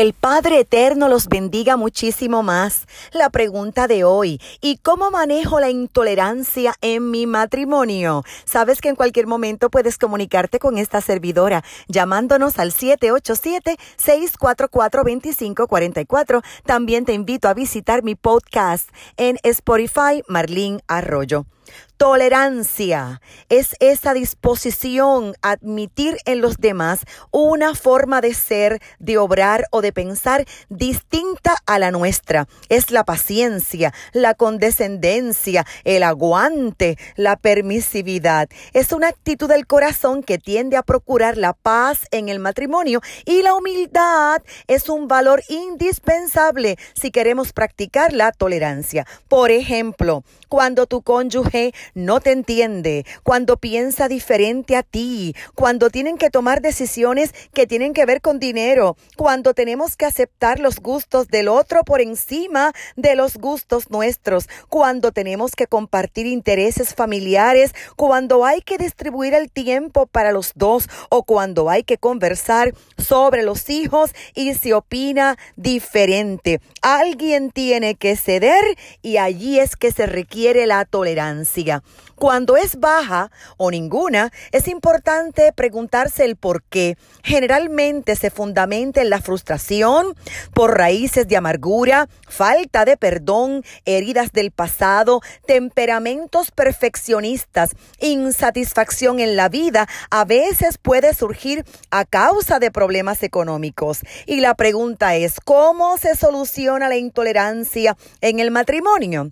El Padre Eterno los bendiga muchísimo más. La pregunta de hoy, ¿y cómo manejo la intolerancia en mi matrimonio? Sabes que en cualquier momento puedes comunicarte con esta servidora llamándonos al 787-644-2544. También te invito a visitar mi podcast en Spotify, Marlene Arroyo. Tolerancia es esa disposición a admitir en los demás una forma de ser, de obrar o de pensar distinta a la nuestra. Es la paciencia, la condescendencia, el aguante, la permisividad. Es una actitud del corazón que tiende a procurar la paz en el matrimonio y la humildad es un valor indispensable si queremos practicar la tolerancia. Por ejemplo, cuando tu cónyuge no te entiende, cuando piensa diferente a ti, cuando tienen que tomar decisiones que tienen que ver con dinero, cuando tenemos que aceptar los gustos del otro por encima de los gustos nuestros, cuando tenemos que compartir intereses familiares, cuando hay que distribuir el tiempo para los dos o cuando hay que conversar sobre los hijos y se opina diferente. Alguien tiene que ceder y allí es que se requiere la tolerancia. Cuando es baja o ninguna, es importante preguntarse el por qué. Generalmente se fundamenta en la frustración por raíces de amargura, falta de perdón, heridas del pasado, temperamentos perfeccionistas, insatisfacción en la vida. A veces puede surgir a causa de problemas económicos. Y la pregunta es, ¿cómo se soluciona la intolerancia en el matrimonio?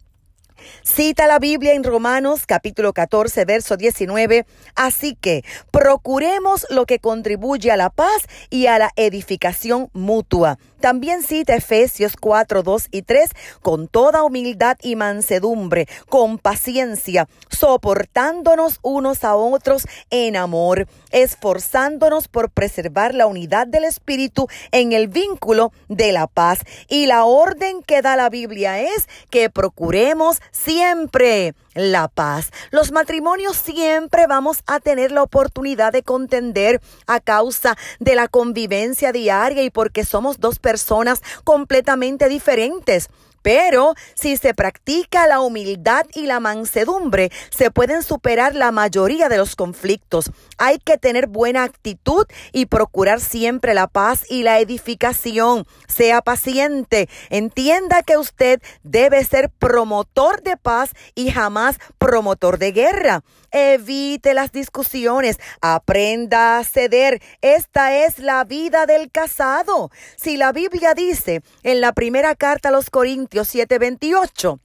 Cita la Biblia en Romanos capítulo 14, verso 19. Así que procuremos lo que contribuye a la paz y a la edificación mutua. También cita Efesios 4, 2 y 3, con toda humildad y mansedumbre, con paciencia, soportándonos unos a otros en amor, esforzándonos por preservar la unidad del Espíritu en el vínculo de la paz. Y la orden que da la Biblia es que procuremos siempre la paz. Los matrimonios siempre vamos a tener la oportunidad de contender a causa de la convivencia diaria y porque somos dos personas completamente diferentes. Pero si se practica la humildad y la mansedumbre, se pueden superar la mayoría de los conflictos. Hay que tener buena actitud y procurar siempre la paz y la edificación. Sea paciente. Entienda que usted debe ser promotor de paz y jamás promotor de guerra. Evite las discusiones. Aprenda a ceder. Esta es la vida del casado. Si la Biblia dice en la primera carta a los Corintios, 7:28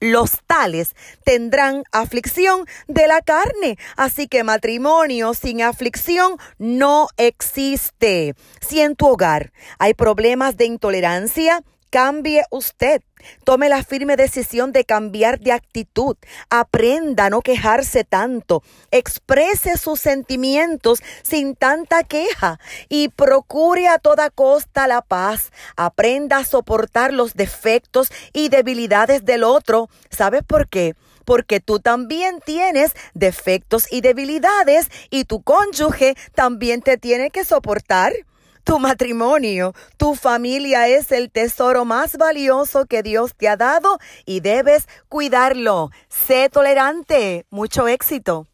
los tales tendrán aflicción de la carne. Así que matrimonio sin aflicción no existe. Si en tu hogar hay problemas de intolerancia, Cambie usted. Tome la firme decisión de cambiar de actitud. Aprenda a no quejarse tanto. Exprese sus sentimientos sin tanta queja y procure a toda costa la paz. Aprenda a soportar los defectos y debilidades del otro. ¿Sabes por qué? Porque tú también tienes defectos y debilidades y tu cónyuge también te tiene que soportar. Tu matrimonio, tu familia es el tesoro más valioso que Dios te ha dado y debes cuidarlo. Sé tolerante. Mucho éxito.